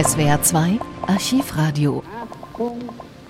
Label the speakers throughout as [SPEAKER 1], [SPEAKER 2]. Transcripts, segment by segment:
[SPEAKER 1] SWR 2 Archivradio.
[SPEAKER 2] Achtung,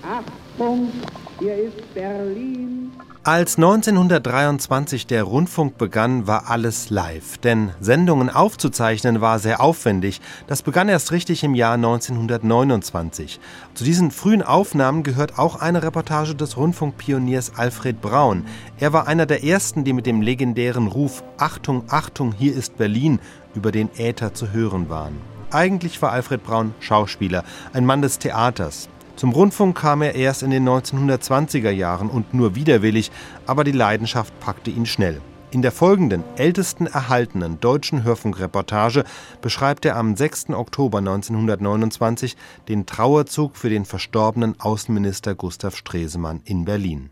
[SPEAKER 2] Achtung, hier ist Berlin.
[SPEAKER 3] Als 1923 der Rundfunk begann, war alles live. Denn Sendungen aufzuzeichnen war sehr aufwendig. Das begann erst richtig im Jahr 1929. Zu diesen frühen Aufnahmen gehört auch eine Reportage des Rundfunkpioniers Alfred Braun. Er war einer der ersten, die mit dem legendären Ruf Achtung, Achtung, hier ist Berlin über den Äther zu hören waren. Eigentlich war Alfred Braun Schauspieler, ein Mann des Theaters. Zum Rundfunk kam er erst in den 1920er Jahren und nur widerwillig, aber die Leidenschaft packte ihn schnell. In der folgenden, ältesten erhaltenen deutschen Hörfunkreportage beschreibt er am 6. Oktober 1929 den Trauerzug für den verstorbenen Außenminister Gustav Stresemann in Berlin.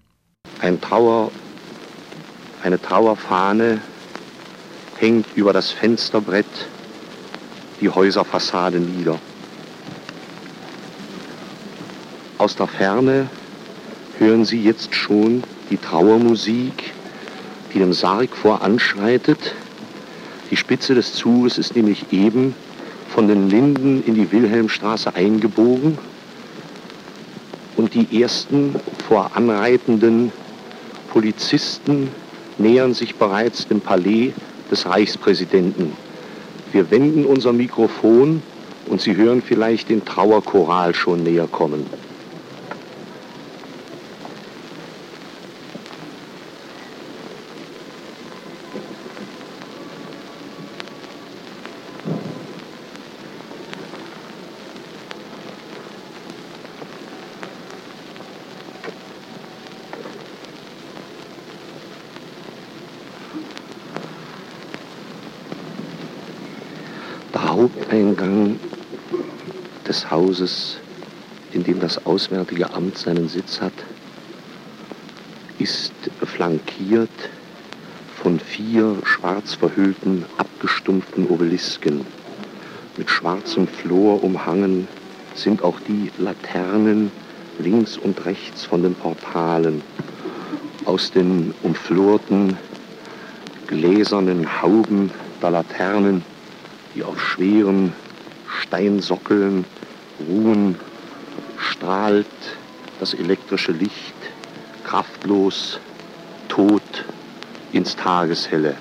[SPEAKER 4] Ein Trauer, eine Trauerfahne hängt über das Fensterbrett die Häuserfassade nieder. Aus der Ferne hören Sie jetzt schon die Trauermusik, die dem Sarg voranschreitet. Die Spitze des Zuges ist nämlich eben von den Linden in die Wilhelmstraße eingebogen und die ersten voranreitenden Polizisten nähern sich bereits dem Palais des Reichspräsidenten. Wir wenden unser Mikrofon und Sie hören vielleicht den Trauerchoral schon näher kommen. Der Haupteingang des Hauses, in dem das Auswärtige Amt seinen Sitz hat, ist flankiert von vier schwarz verhüllten, abgestumpften Obelisken. Mit schwarzem Flor umhangen sind auch die Laternen links und rechts von den Portalen. Aus den umflorten, gläsernen Hauben der Laternen die auf schweren Steinsockeln ruhen, strahlt das elektrische Licht kraftlos, tot ins Tageshelle.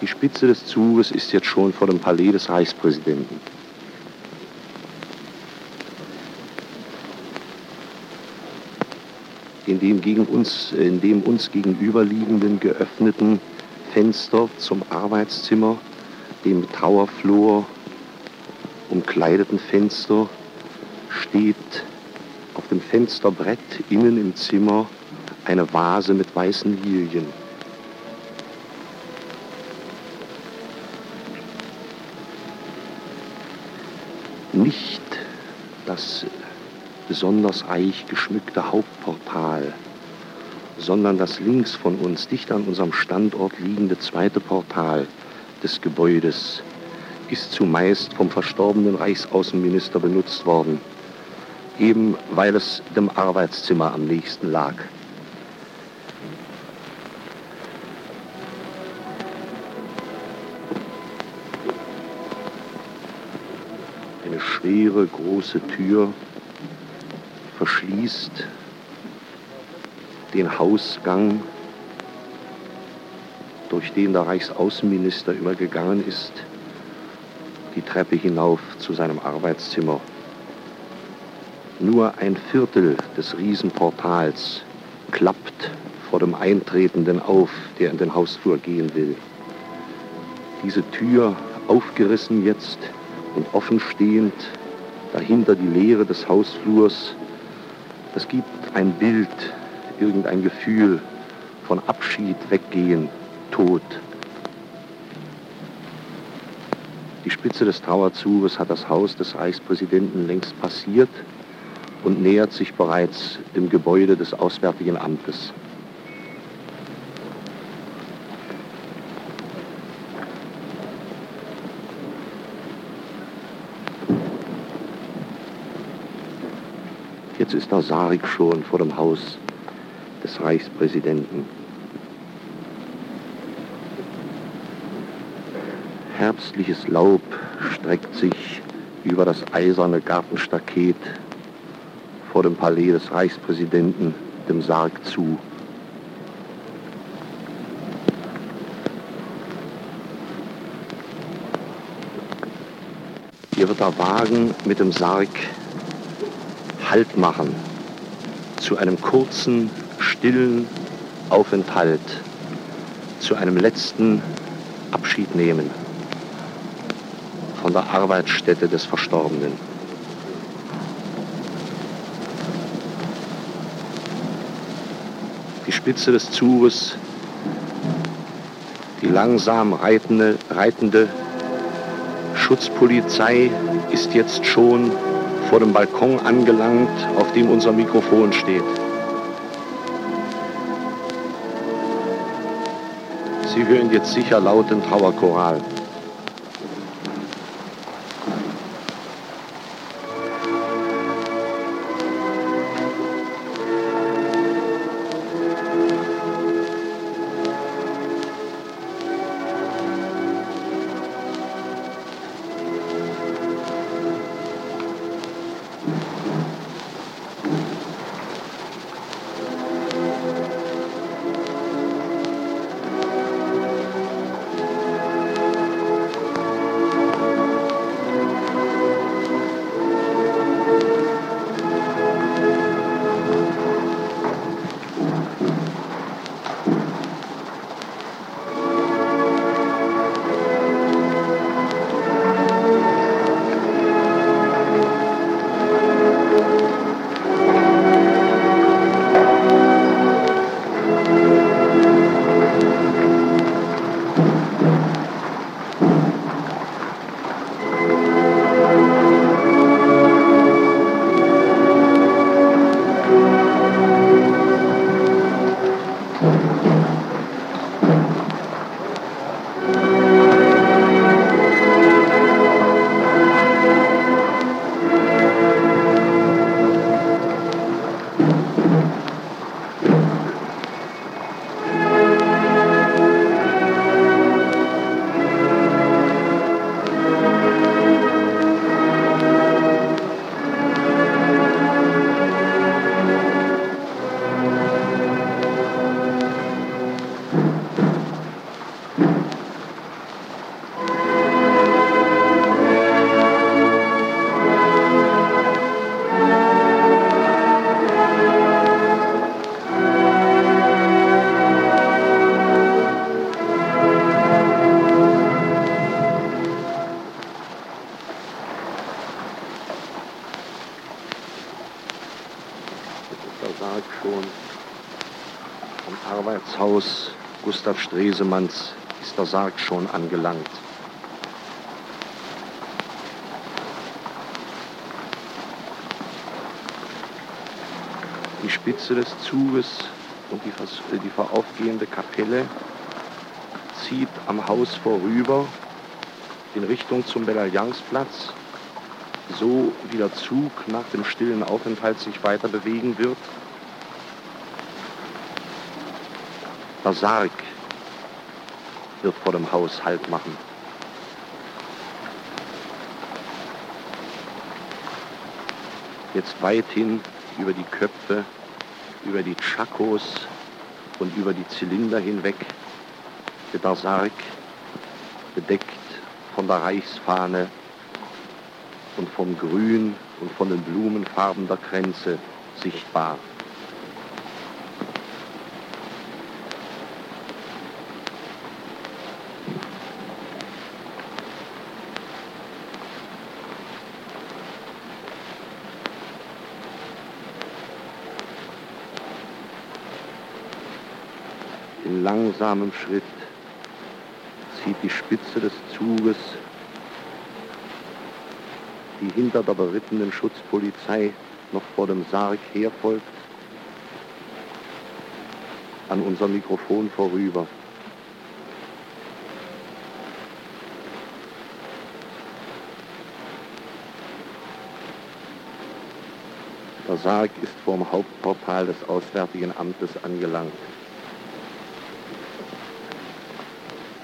[SPEAKER 4] Die Spitze des Zuges ist jetzt schon vor dem Palais des Reichspräsidenten. In dem, gegen uns, in dem uns gegenüberliegenden geöffneten Fenster zum Arbeitszimmer, dem mit Trauerflor umkleideten Fenster, steht auf dem Fensterbrett innen im Zimmer eine Vase mit weißen Lilien. Nicht das besonders reich geschmückte Hauptportal, sondern das links von uns, dicht an unserem Standort liegende zweite Portal des Gebäudes, ist zumeist vom verstorbenen Reichsaußenminister benutzt worden, eben weil es dem Arbeitszimmer am nächsten lag. Eine schwere, große Tür verschließt den Hausgang, durch den der Reichsaußenminister immer gegangen ist, die Treppe hinauf zu seinem Arbeitszimmer. Nur ein Viertel des Riesenportals klappt vor dem Eintretenden auf, der in den Hausflur gehen will. Diese Tür aufgerissen jetzt und offenstehend, dahinter die Leere des Hausflurs, das gibt ein Bild irgendein Gefühl von Abschied, Weggehen, Tod. Die Spitze des Trauerzuges hat das Haus des Reichspräsidenten längst passiert und nähert sich bereits dem Gebäude des Auswärtigen Amtes. Jetzt ist der Sarg schon vor dem Haus des Reichspräsidenten. Herbstliches Laub streckt sich über das eiserne Gartenstaket vor dem Palais des Reichspräsidenten, dem Sarg zu. Hier wird der Wagen mit dem Sarg Halt machen zu einem kurzen, stillen Aufenthalt, zu einem letzten Abschied nehmen von der Arbeitsstätte des Verstorbenen. Die Spitze des Zuges, die langsam reitende, reitende Schutzpolizei ist jetzt schon vor dem Balkon angelangt, auf dem unser Mikrofon steht. Sie hören jetzt sicher lauten Trauerchoral. Gustav Stresemanns ist der Sarg schon angelangt. Die Spitze des Zuges und die, die voraufgehende Kapelle zieht am Haus vorüber in Richtung zum Bellaliansplatz, so wie der Zug nach dem stillen Aufenthalt sich weiter bewegen wird. Der Sarg wird vor dem Haus Halt machen. Jetzt weithin über die Köpfe, über die Chakos und über die Zylinder hinweg wird der Sarg bedeckt von der Reichsfahne und vom Grün und von den Blumenfarben der Kränze sichtbar. Langsamem Schritt zieht die Spitze des Zuges, die hinter der berittenen Schutzpolizei noch vor dem Sarg herfolgt, an unser Mikrofon vorüber. Der Sarg ist vorm Hauptportal des Auswärtigen Amtes angelangt.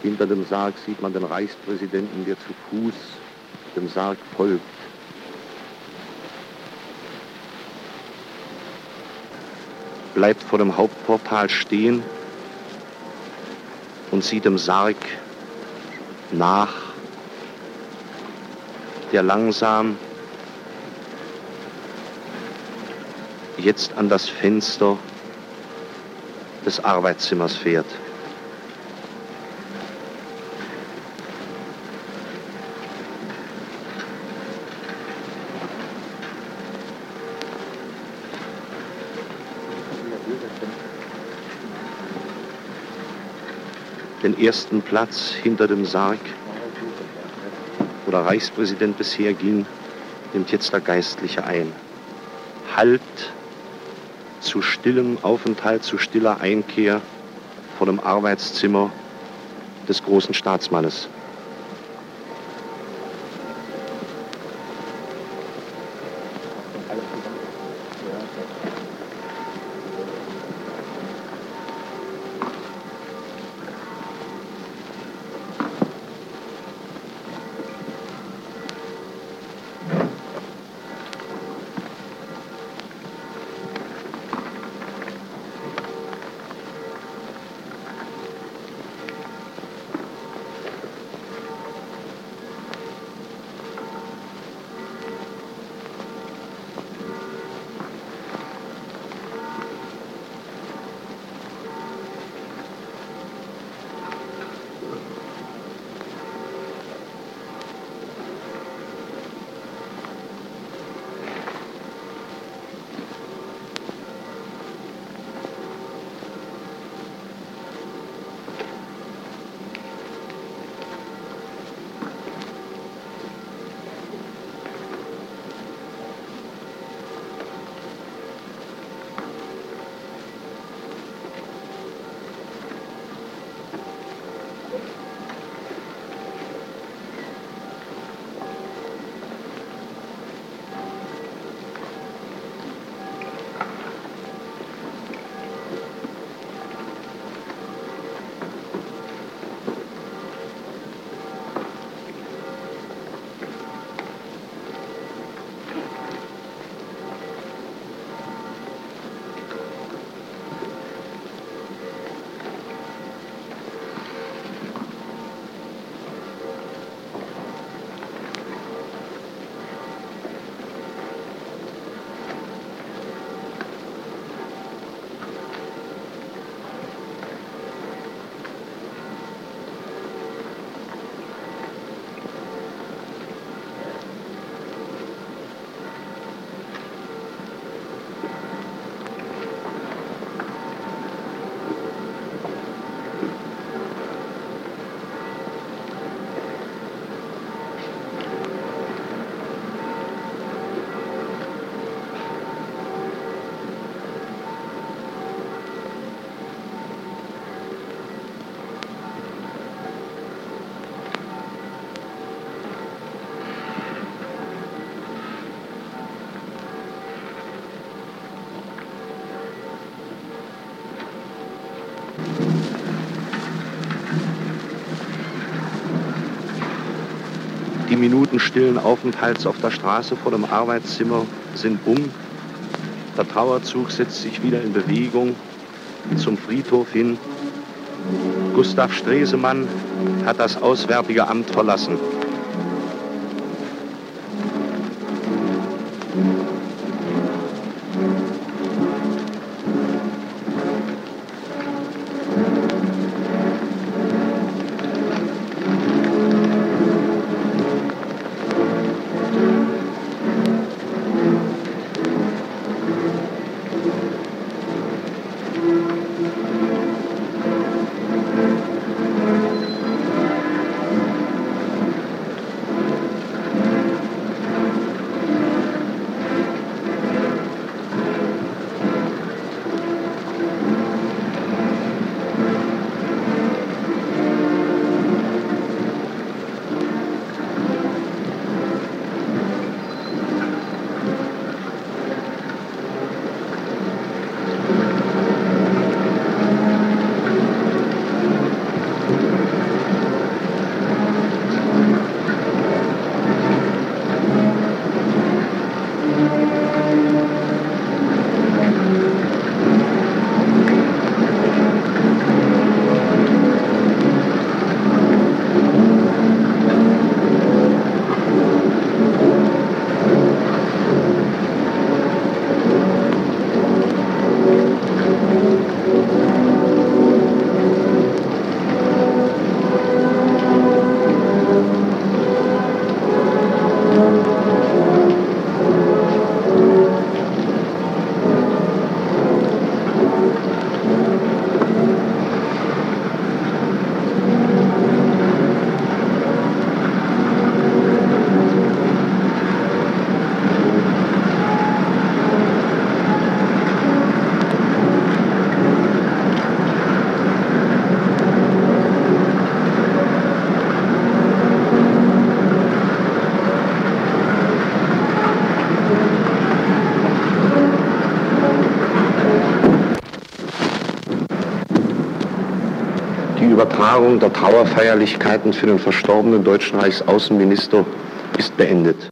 [SPEAKER 4] Hinter dem Sarg sieht man den Reichspräsidenten, der zu Fuß dem Sarg folgt. Bleibt vor dem Hauptportal stehen und sieht dem Sarg nach, der langsam jetzt an das Fenster des Arbeitszimmers fährt. Den ersten Platz hinter dem Sarg, wo der Reichspräsident bisher ging, nimmt jetzt der Geistliche ein. Halt zu stillem Aufenthalt, zu stiller Einkehr vor dem Arbeitszimmer des großen Staatsmannes. Die Minuten stillen Aufenthalts auf der Straße vor dem Arbeitszimmer sind um. Der Trauerzug setzt sich wieder in Bewegung zum Friedhof hin. Gustav Stresemann hat das Auswärtige Amt verlassen. Übertragung der Trauerfeierlichkeiten für den verstorbenen deutschen Reichsaußenminister ist beendet.